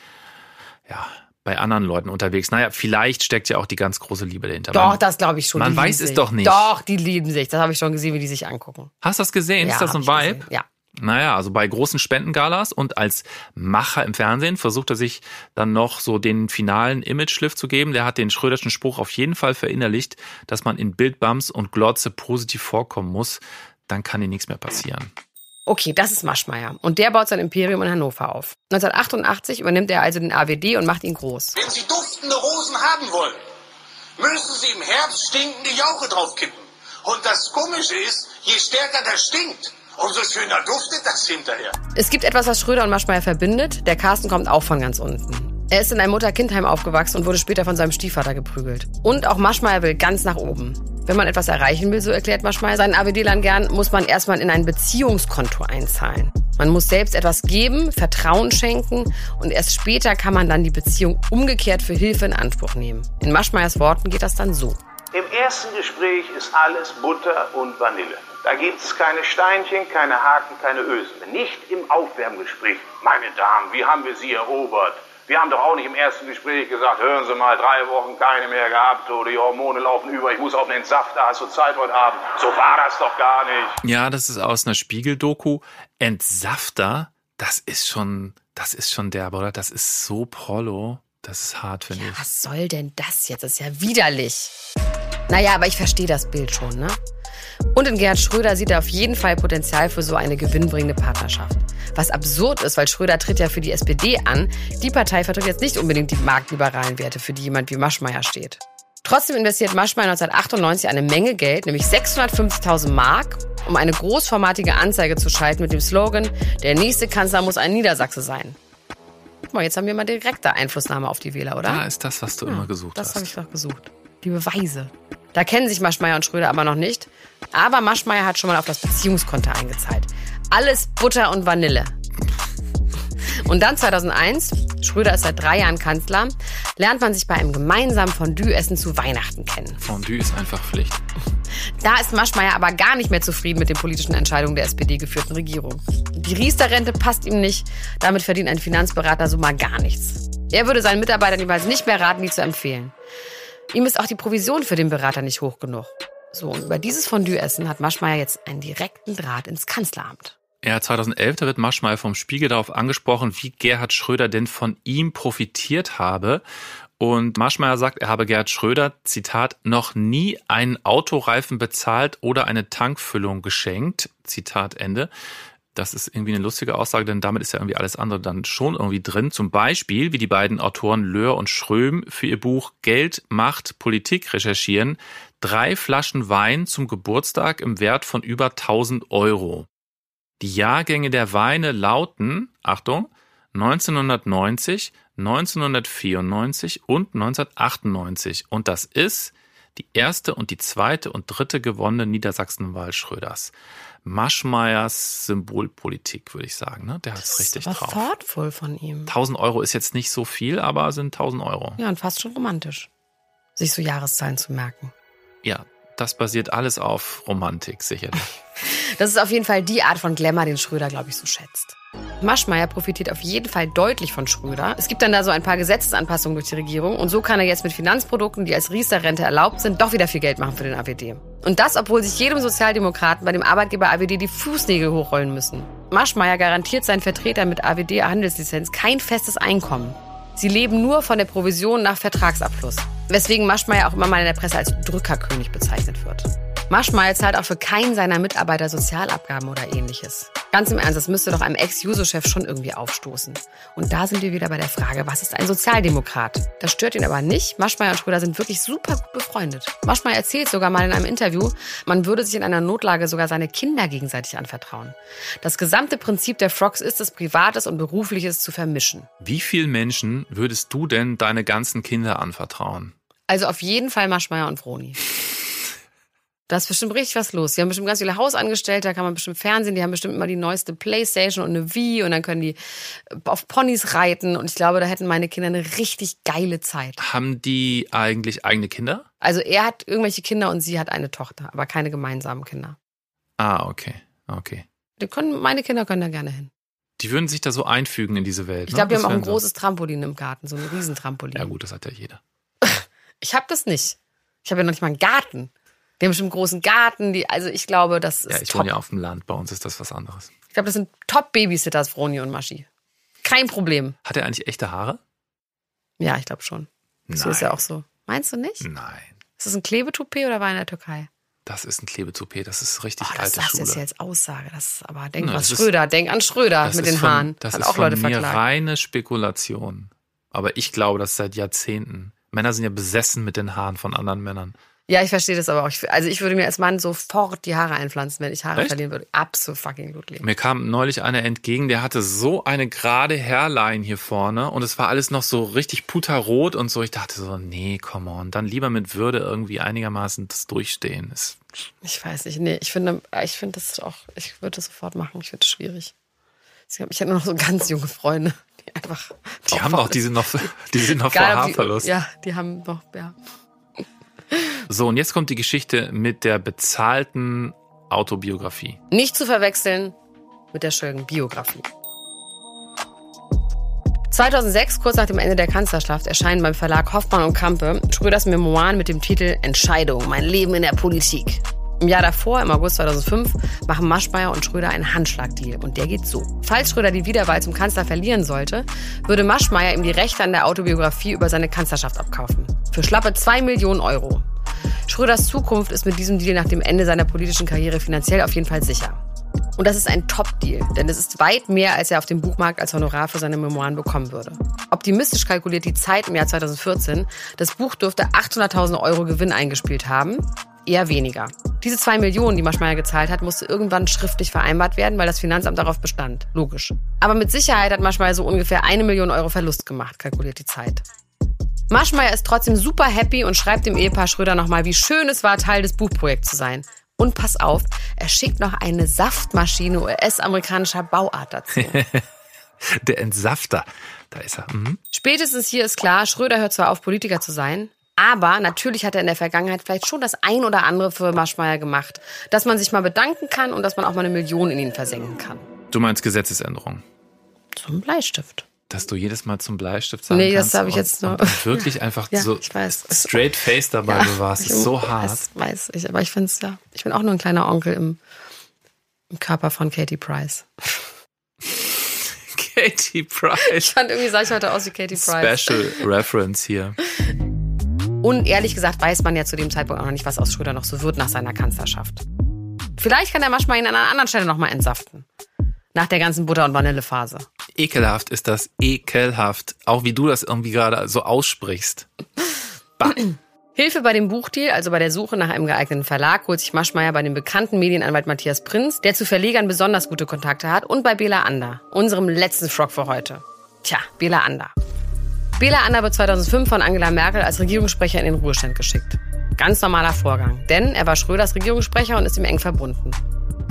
ja, bei anderen Leuten unterwegs. Naja, vielleicht steckt ja auch die ganz große Liebe dahinter.
Doch,
Man-
das glaube ich schon.
man weiß es
sich.
doch nicht.
Doch, die lieben sich. Das habe ich schon gesehen, wie die sich angucken.
Hast du das gesehen? ist das ein Vibe?
gesehen. Ja.
Naja, also bei großen Spendengalas und als Macher im Fernsehen versucht er sich dann noch so den finalen Image-Schliff zu geben. Der hat den Schröderschen Spruch auf jeden Fall verinnerlicht, dass man in Bildbums und Glotze positiv vorkommen muss. Dann kann dir nichts mehr passieren.
Okay, das ist Maschmeyer. Und der baut sein Imperium in Hannover auf. 1988 übernimmt er also den AWD und macht ihn groß.
Wenn Sie duftende Rosen haben wollen, müssen Sie im Herbst stinkende Jauche draufkippen. Und das Komische ist, je stärker das stinkt, umso schöner duftet das hinterher.
Es gibt etwas, was Schröder und Maschmeyer verbindet. Der Carsten kommt auch von ganz unten. Er ist in einem Mutter-Kind-Heim aufgewachsen und wurde später von seinem Stiefvater geprügelt. Und auch Maschmeyer will ganz nach oben. Wenn man etwas erreichen will, so erklärt Maschmeyer seinen AWD-Lern gern, muss man erstmal in ein Beziehungskonto einzahlen. Man muss selbst etwas geben, Vertrauen schenken und erst später kann man dann die Beziehung umgekehrt für Hilfe in Anspruch nehmen. In Maschmeyers Worten geht das dann so.
Im ersten Gespräch ist alles Butter und Vanille. Da gibt es keine Steinchen, keine Haken, keine Ösen. Nicht im Aufwärmgespräch. Meine Damen, wie haben wir Sie erobert? Wir haben doch auch nicht im ersten Gespräch gesagt, hören Sie mal, drei Wochen keine mehr gehabt oder die Hormone laufen über, ich muss auf den Entsafter, hast du Zeit heute Abend? So war das doch gar nicht.
Ja, das ist aus einer Spiegel-Doku. Entsafter, das ist schon, das ist schon derbe, oder? Das ist so prollo. Das ist hart, finde ich.
Was soll denn das jetzt? Das ist ja widerlich. Naja, aber ich verstehe das Bild schon, ne? Und in Gerhard Schröder sieht er auf jeden Fall Potenzial für so eine gewinnbringende Partnerschaft. Was absurd ist, weil Schröder tritt ja für die SPD an. Die Partei vertritt jetzt nicht unbedingt die marktliberalen Werte, für die jemand wie Maschmeyer steht. Trotzdem investiert Maschmeyer 1998 eine Menge Geld, nämlich 650.000 Mark, um eine großformatige Anzeige zu schalten mit dem Slogan, der nächste Kanzler muss ein Niedersachse sein. Guck mal, jetzt haben wir mal direkte Einflussnahme auf die Wähler, oder?
Da ist das, was du immer gesucht
Das habe
hast.
ich doch gesucht. Die Beweise. Da kennen sich Maschmeyer und Schröder aber noch nicht. Aber Maschmeyer hat schon mal auf das Beziehungskonto eingezahlt. Alles Butter und Vanille. Und dann 2001, Schröder ist seit drei Jahren Kanzler, lernt man sich bei einem gemeinsamen Fondue-Essen zu Weihnachten kennen.
Fondue ist einfach Pflicht.
Da ist Maschmeyer aber gar nicht mehr zufrieden mit den politischen Entscheidungen der SPD-geführten Regierung. Die Riester-Rente passt ihm nicht, damit verdient ein Finanzberater so mal gar nichts. Er würde seinen Mitarbeitern jeweils nicht mehr raten, die zu empfehlen. Ihm ist auch die Provision für den Berater nicht hoch genug. So, und über dieses Fondue-Essen hat Maschmeyer jetzt einen direkten Draht ins Kanzleramt.
Ja, 2011, da wird Maschmeyer vom Spiegel darauf angesprochen, wie Gerhard Schröder denn von ihm profitiert habe. Und Maschmeyer sagt, er habe Gerhard Schröder, Zitat, noch nie einen Autoreifen bezahlt oder eine Tankfüllung geschenkt. Zitat Ende. Das ist irgendwie eine lustige Aussage, denn damit ist ja irgendwie alles andere dann schon irgendwie drin. Zum Beispiel, wie die beiden Autoren Löhr und Schröm für ihr Buch Geld, Macht, Politik recherchieren, drei Flaschen Wein zum Geburtstag im Wert von über 1000 Euro. Die Jahrgänge der Weine lauten, Achtung, 1990, 1994 und 1998. Und das ist die erste und die zweite und dritte gewonnene Niedersachsenwahl Schröders. Maschmeyers Symbolpolitik, würde ich sagen. Ne? Der hat es richtig
aber
drauf.
thoughtful von ihm.
1000 Euro ist jetzt nicht so viel, aber sind 1000 Euro.
Ja, und fast schon romantisch, sich so Jahreszahlen zu merken.
Ja, das basiert alles auf Romantik, sicherlich.
Das ist auf jeden Fall die Art von Glamour, den Schröder, glaube ich, so schätzt. Maschmeyer profitiert auf jeden Fall deutlich von Schröder. Es gibt dann da so ein paar Gesetzesanpassungen durch die Regierung und so kann er jetzt mit Finanzprodukten, die als Riester-Rente erlaubt sind, doch wieder viel Geld machen für den AWD. Und das, obwohl sich jedem Sozialdemokraten bei dem Arbeitgeber AWD die Fußnägel hochrollen müssen. Maschmeyer garantiert seinen Vertretern mit AWD-Handelslizenz kein festes Einkommen. Sie leben nur von der Provision nach Vertragsabschluss. Weswegen Maschmeyer auch immer mal in der Presse als Drückerkönig bezeichnet wird. Maschmeyer zahlt auch für keinen seiner Mitarbeiter Sozialabgaben oder ähnliches. Ganz im Ernst, das müsste doch einem Ex-Juso-Chef schon irgendwie aufstoßen. Und da sind wir wieder bei der Frage, was ist ein Sozialdemokrat? Das stört ihn aber nicht. Maschmeyer und Schröder sind wirklich super gut befreundet. Maschmeyer erzählt sogar mal in einem Interview, man würde sich in einer Notlage sogar seine Kinder gegenseitig anvertrauen. Das gesamte Prinzip der Frogs ist es, Privates und Berufliches zu vermischen.
Wie vielen Menschen würdest du denn deine ganzen Kinder anvertrauen?
Also auf jeden Fall Maschmeyer und Vroni. Da ist bestimmt richtig was los. Die haben bestimmt ganz viele Hausangestellte, da kann man bestimmt Fernsehen, die haben bestimmt immer die neueste Playstation und eine Wii und dann können die auf Ponys reiten und ich glaube, da hätten meine Kinder eine richtig geile Zeit.
Haben die eigentlich eigene Kinder?
Also er hat irgendwelche Kinder und sie hat eine Tochter, aber keine gemeinsamen Kinder.
Ah, okay. Okay.
Die können, meine Kinder können da gerne hin.
Die würden sich da so einfügen in diese Welt.
Ich glaube, die
ne?
haben auch ein
wären
großes Trampolin im Garten, so ein Riesentrampolin.
So. Ja gut, das hat ja jeder.
Ich habe das nicht. Ich habe ja noch nicht mal einen Garten. Die haben bestimmt einen großen Garten. Die, also ich glaube, das ist
Ja, ich
top.
wohne ja auf dem Land. Bei uns ist das was anderes.
Ich glaube, das sind Top-Babysitters, Froni und Maschi. Kein Problem.
Hat er eigentlich echte Haare?
Ja, ich glaube schon. So ist ja auch so. Meinst du nicht?
Nein.
Ist das ein Klebetoupet oder war er in der Türkei?
Das ist ein Klebetoupet. Das ist richtig
Oh, das
alte Schule.
jetzt hier als Aussage. Das ist aber, denk
Na,
an
das ist-
Schröder. Denk an Schröder
Das
mit
ist
den
von,
Haaren.
Das
Hat
ist
auch
von
Leute
mir
verklagt.
reine Spekulation. Aber ich glaube das seit Jahrzehnten. Männer sind ja besessen mit den Haaren von anderen Männern.
Ja, ich verstehe das aber auch. Ich, also ich würde mir als Mann sofort die Haare einpflanzen, wenn ich Haare
Echt?
verlieren würde. Absolut fucking gut
Mir kam neulich einer entgegen, der hatte so eine gerade Hairline hier vorne und es war alles noch so richtig puterrot und so. Ich dachte so, nee, come on, dann lieber mit Würde irgendwie einigermaßen das durchstehen. Das,
Ich weiß nicht. Nee, ich finde, ich finde das auch, ich würde das sofort machen. Ich finde das schwierig. Ich hätte nur noch so ganz junge Freunde, die einfach.
die haben noch, die sind noch, die sind noch vor
ob die-
Haarverlust.
Ja, die haben noch, ja.
So, und jetzt kommt die Geschichte mit der bezahlten Autobiografie.
Nicht zu verwechseln mit der schönen Biografie. 2006, kurz nach dem Ende der Kanzlerschaft, erscheinen beim Verlag Hoffmann und Kampe Schröders Memoiren mit dem Titel Entscheidung, mein Leben in der Politik. Im Jahr davor, im August 2005, machen Maschmeyer und Schröder einen Handschlagdeal. Und der geht so. Falls Schröder die Wiederwahl zum Kanzler verlieren sollte, würde Maschmeyer ihm die Rechte an der Autobiografie über seine Kanzlerschaft abkaufen. Für schlappe 2 Millionen Euro. Schröders Zukunft ist mit diesem Deal nach dem Ende seiner politischen Karriere finanziell auf jeden Fall sicher. Und das ist ein Top-Deal, denn es ist weit mehr, als er auf dem Buchmarkt als Honorar für seine Memoiren bekommen würde. Optimistisch kalkuliert die Zeit im Jahr 2014, das Buch dürfte 800.000 Euro Gewinn eingespielt haben. Eher weniger. Diese zwei Millionen, die Maschmeyer gezahlt hat, musste irgendwann schriftlich vereinbart werden, weil das Finanzamt darauf bestand. Logisch. Aber mit Sicherheit hat Maschmeyer so ungefähr eine Million Euro Verlust gemacht, kalkuliert die Zeit. Maschmeyer ist trotzdem super happy und schreibt dem Ehepaar Schröder nochmal, wie schön es war, Teil des Buchprojekts zu sein. Und pass auf, er schickt noch eine Saftmaschine US-amerikanischer Bauart dazu.
Der Entsafter. Da ist er. Mhm.
Spätestens hier ist klar, Schröder hört zwar auf, Politiker zu sein, aber natürlich hat er in der Vergangenheit vielleicht schon das ein oder andere für Maschmeyer gemacht, dass man sich mal bedanken kann und dass man auch mal eine Million in ihn versenken kann.
Du meinst Gesetzesänderung.
Zum Bleistift.
Dass du jedes Mal zum Bleistift sagen
Nee, das habe ich jetzt nur-
wirklich einfach
Ja,
so
ich weiß.
straight face dabei
Ja,
bewahrst.
ich
ist so hart.
Weiß, weiß ich, aber ich finde es ja. Ich bin auch nur ein kleiner Onkel im, im Körper von Katie Price.
Katie
Ich
Price.
fand irgendwie sah ich heute aus wie Katie Price.
Special Reference hier.
Und ehrlich gesagt weiß man ja zu dem Zeitpunkt auch noch nicht, was aus Schröder noch so wird nach seiner Kanzlerschaft. Vielleicht kann der Maschmeyer ihn an einer anderen Stelle nochmal entsaften. Nach der ganzen Butter- und Vanillephase.
Ekelhaft ist das, ekelhaft. Auch wie du das irgendwie gerade so aussprichst. Bah.
Hilfe bei dem Buchdeal, also bei der Suche nach einem geeigneten Verlag, holt sich Maschmeyer bei dem bekannten Medienanwalt Matthias Prinz, der zu Verlegern besonders gute Kontakte hat, und bei Bela Ander, unserem letzten Frog für heute. Tja, Bela Ander. Bela Ander wird 2005 von Angela Merkel als Regierungssprecher in den Ruhestand geschickt. Ganz normaler Vorgang, denn er war Schröders Regierungssprecher und ist ihm eng verbunden.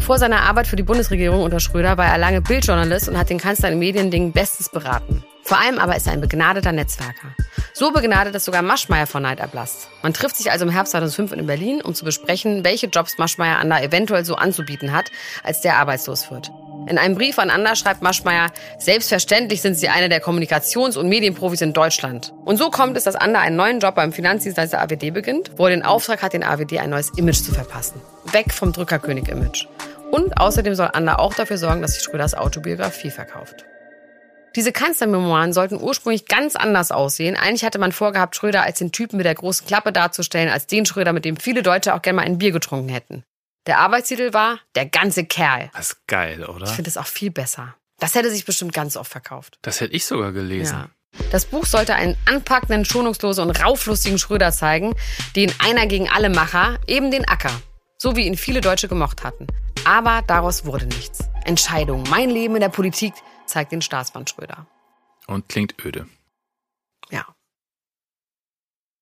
Vor seiner Arbeit für die Bundesregierung unter Schröder war er lange Bildjournalist und hat den Kanzler in Mediendingen bestens beraten. Vor allem aber ist er ein begnadeter Netzwerker. So begnadet, dass sogar Maschmeyer vor Neid erblasst. Man trifft sich also im Herbst 2005 in Berlin, um zu besprechen, welche Jobs Maschmeyer Ander eventuell so anzubieten hat, als der arbeitslos wird. In einem Brief an Ander schreibt Maschmeyer, selbstverständlich sind sie einer der Kommunikations- und Medienprofis in Deutschland. Und so kommt es, dass Ander einen neuen Job beim Finanzdienstleister AWD beginnt, wo er den Auftrag hat, den AWD ein neues Image zu verpassen. Weg vom Drückerkönig-Image. Und außerdem soll Ander auch dafür sorgen, dass sich Schröders Autobiografie verkauft. Diese Kanzlermemoiren sollten ursprünglich ganz anders aussehen. Eigentlich hatte man vorgehabt, Schröder als den Typen mit der großen Klappe darzustellen, als den Schröder, mit dem viele Deutsche auch gerne mal ein Bier getrunken hätten. Der Arbeitstitel war Der ganze Kerl.
Das ist geil, oder?
Ich finde es auch viel besser. Das hätte sich bestimmt ganz oft verkauft.
Das hätte ich sogar gelesen.
Ja. Das Buch sollte einen anpackenden, schonungslosen und rauflustigen Schröder zeigen, den einer gegen alle Macher, eben den Acker. So wie ihn viele Deutsche gemocht hatten. Aber daraus wurde nichts. Entscheidung. Mein Leben in der Politik zeigt den Staatsmann Schröder.
Und klingt öde.
Ja.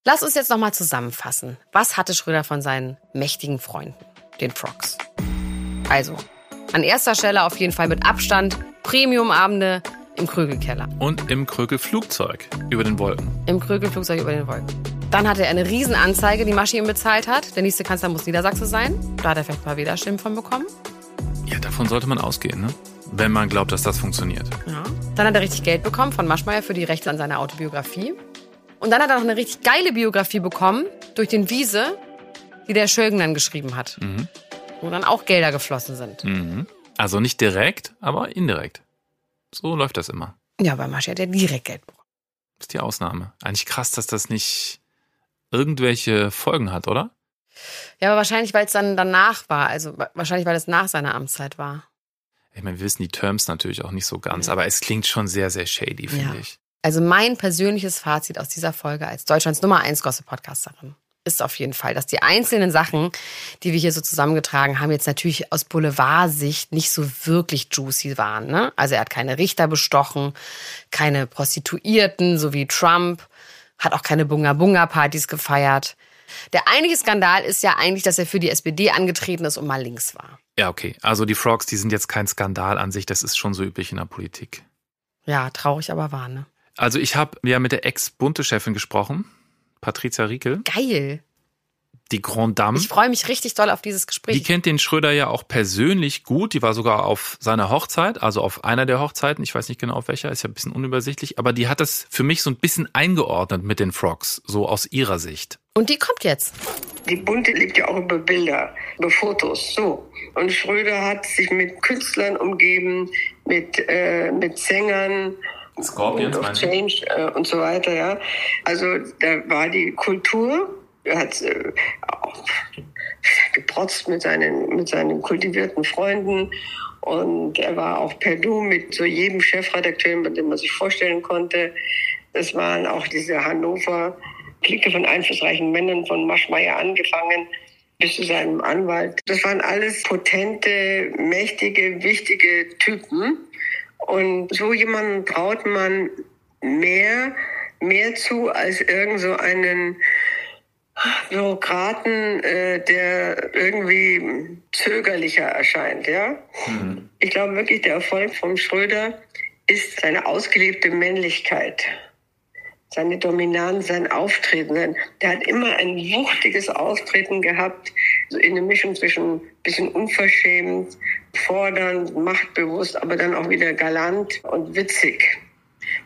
Lass uns jetzt nochmal zusammenfassen. Was hatte Schröder von seinen mächtigen Freunden, den Frogs? Also, an erster Stelle auf jeden Fall mit Abstand Premiumabende im Krögelkeller.
Und im Krögelflugzeug über den Wolken.
Im Krögelflugzeug über den Wolken. Dann hatte er eine Riesenanzeige, die Maschi ihm bezahlt hat. Der nächste Kanzler muss Niedersachse sein. Da hat er vielleicht ein paar Wählerstimmen von bekommen.
Ja, davon sollte man ausgehen, ne? Wenn man glaubt, dass das funktioniert.
Ja. Dann hat er richtig Geld bekommen von Maschmeyer für die Rechte an seiner Autobiografie. Und dann hat er noch eine richtig geile Biografie bekommen durch den Wiese, die der Schölgen dann geschrieben hat.
Mhm.
Wo dann auch Gelder geflossen sind.
Mhm. Also nicht direkt, aber indirekt. So läuft das immer.
Ja, bei Maschi hat er direkt Geld bekommen.
Das ist die Ausnahme. Eigentlich krass, dass das nicht irgendwelche Folgen hat, oder?
Ja, aber wahrscheinlich, weil es dann danach war. Also wahrscheinlich, weil es nach seiner Amtszeit war.
Ich meine, wir wissen die Terms natürlich auch nicht so ganz, aber es klingt schon sehr, sehr shady, finde
Ja.
ich.
Also mein persönliches Fazit aus dieser Folge als Deutschlands Nummer 1 Gossip-Podcasterin ist auf jeden Fall, dass die einzelnen Sachen, die wir hier so zusammengetragen haben, jetzt natürlich aus Boulevardsicht nicht so wirklich juicy waren. Ne? Also er hat keine Richter bestochen, keine Prostituierten, so wie Trump, hat auch keine Bunga-Bunga-Partys gefeiert. Der eigentliche Skandal ist ja eigentlich, dass er für die SPD angetreten ist und mal links war.
Ja, okay. Also die Frogs, die sind jetzt kein Skandal an sich, das ist schon so üblich in der Politik.
Ja, traurig, aber wahr, ne?
Also ich habe ja mit der Ex-Bunte-Chefin gesprochen, Patricia Riekel,
Geil.
Die Grand Dame.
Ich freue mich richtig doll auf dieses Gespräch.
Die kennt den Schröder ja auch persönlich gut. Die war sogar auf seiner Hochzeit, also auf einer der Hochzeiten. Ich weiß nicht genau auf welcher, ist ja ein bisschen unübersichtlich. Aber die hat das für mich so ein bisschen eingeordnet mit den Frogs, so aus ihrer Sicht.
Und die kommt jetzt.
Die Bunte lebt ja auch über Bilder, über Fotos, so. Und Schröder hat sich mit Künstlern umgeben, mit, äh, mit Sängern.
Scorpions,
und? Change äh, und so weiter, ja. Also da war die Kultur, hat äh, geprotzt mit seinen, mit seinen kultivierten Freunden und er war auch per Du mit so jedem Chefredakteur, mit dem man sich vorstellen konnte. Das waren auch diese Hannover Clique von einflussreichen Männern von Maschmeyer angefangen bis zu seinem Anwalt. Das waren alles potente, mächtige, wichtige Typen. Und so jemandem traut man mehr, mehr zu als irgend so einen Bürokraten, äh, der irgendwie zögerlicher erscheint, ja. Ich glaube wirklich, der Erfolg von Schröder ist seine ausgelebte Männlichkeit seine Dominanz, sein Auftreten. Der hat immer ein wuchtiges Auftreten gehabt, so in der Mischung zwischen bisschen unverschämt, fordernd, machtbewusst, aber dann auch wieder galant und witzig.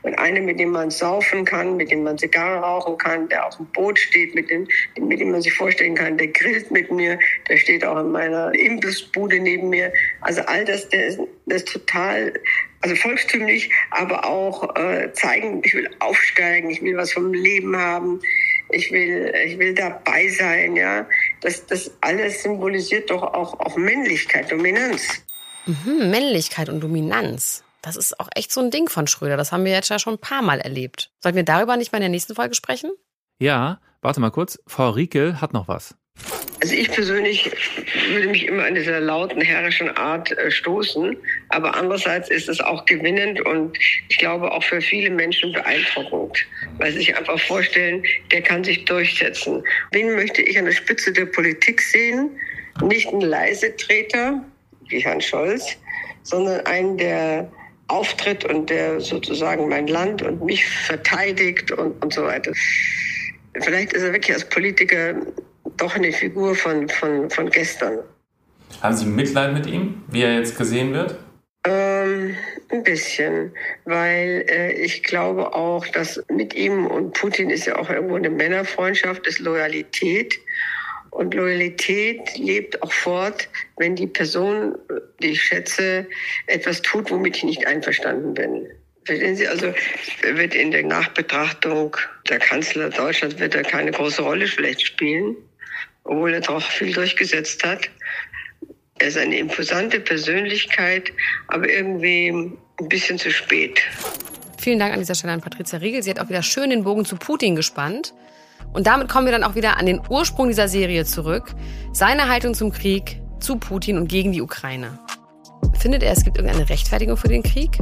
Und eine, mit dem man saufen kann, mit dem man Zigarre rauchen kann, der auf dem Boot steht, mit dem, mit dem man sich vorstellen kann, der grillt mit mir, der steht auch in meiner Imbissbude neben mir. Also all das, der ist, der ist total, also volkstümlich, aber auch äh, zeigen, ich will aufsteigen, ich will was vom Leben haben, ich will, ich will dabei sein, ja. Das, das alles symbolisiert doch auch, auch Männlichkeit, Dominanz.
Mhm, Männlichkeit und Dominanz. Das ist auch echt so ein Ding von Schröder. Das haben wir jetzt ja schon ein paar Mal erlebt. Sollten wir darüber nicht mal in der nächsten Folge sprechen?
Ja, warte mal kurz. Frau Riekel hat noch was.
Also ich persönlich würde mich immer an dieser lauten, herrischen Art äh, stoßen. Aber andererseits ist es auch gewinnend und ich glaube auch für viele Menschen beeindruckend, weil sie sich einfach vorstellen, der kann sich durchsetzen. Wen möchte ich an der Spitze der Politik sehen? Nicht einen Leisetreter wie Herrn Scholz, sondern einen, der auftritt und der sozusagen mein Land und mich verteidigt und, und so weiter. Vielleicht ist er wirklich als Politiker doch eine Figur von, von, von gestern.
Haben Sie Mitleid mit ihm, wie er jetzt gesehen wird?
Ähm, ein bisschen, weil äh, ich glaube auch, dass mit ihm und Putin ist ja auch irgendwo eine Männerfreundschaft, ist Loyalität. Und Loyalität lebt auch fort, wenn die Person, die ich schätze, etwas tut, womit ich nicht einverstanden bin. Verstehen Sie, also wird in der Nachbetrachtung der Kanzler Deutschlands wird er keine große Rolle vielleicht spielen obwohl er doch viel durchgesetzt hat. Er ist eine imposante Persönlichkeit, aber irgendwie ein bisschen zu spät.
Vielen Dank an dieser Stelle an Patricia Riegel. Sie hat auch wieder schön den Bogen zu Putin gespannt. Und damit kommen wir dann auch wieder an den Ursprung dieser Serie zurück. Seine Haltung zum Krieg, zu Putin und gegen die Ukraine. Findet er, es gibt irgendeine Rechtfertigung für den Krieg?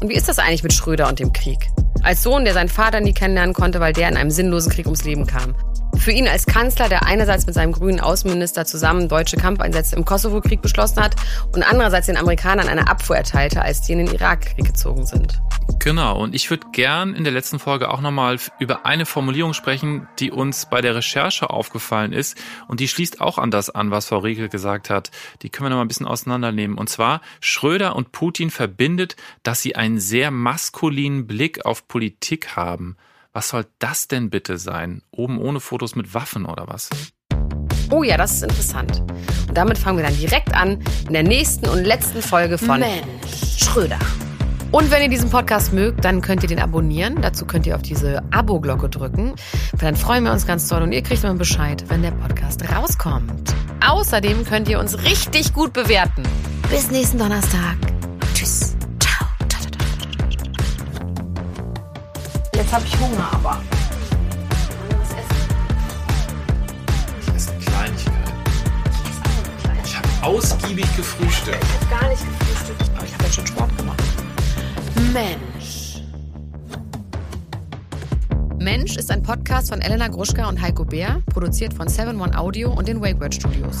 Und wie ist das eigentlich mit Schröder und dem Krieg? Als Sohn, der seinen Vater nie kennenlernen konnte, weil der in einem sinnlosen Krieg ums Leben kam. Für ihn als Kanzler, der einerseits mit seinem grünen Außenminister zusammen deutsche Kampfeinsätze im Kosovo-Krieg beschlossen hat und andererseits den Amerikanern eine Abfuhr erteilte, als die in den Irakkrieg gezogen sind.
Genau, und ich würde gern in der letzten Folge auch nochmal über eine Formulierung sprechen, die uns bei der Recherche aufgefallen ist und die schließt auch an das an, was Frau Riegel gesagt hat. Die können wir nochmal ein bisschen auseinandernehmen. Und zwar, Schröder und Putin verbindet, dass sie einen sehr maskulinen Blick auf Politik haben. Was soll das denn bitte sein? Oben ohne Fotos mit Waffen oder was?
Oh ja, das ist interessant. Und damit fangen wir dann direkt an in der nächsten und letzten Folge von Mensch Schröder. Und wenn ihr diesen Podcast mögt, dann könnt ihr den abonnieren. Dazu könnt ihr auf diese Abo-Glocke drücken. Dann freuen wir uns ganz toll und ihr kriegt immer Bescheid, wenn der Podcast rauskommt. Außerdem könnt ihr uns richtig gut bewerten. Bis nächsten Donnerstag. Jetzt habe ich Hunger, aber. Was essen?
Ich esse Kleinigkeiten. Ich habe ausgiebig gefrühstückt.
Ich habe gar nicht gefrühstückt, aber ich habe jetzt schon Sport gemacht. Mensch. Mensch ist ein Podcast von Elena Gruschka und Heiko Bär, produziert von 7-One Audio und den WakeWord Studios.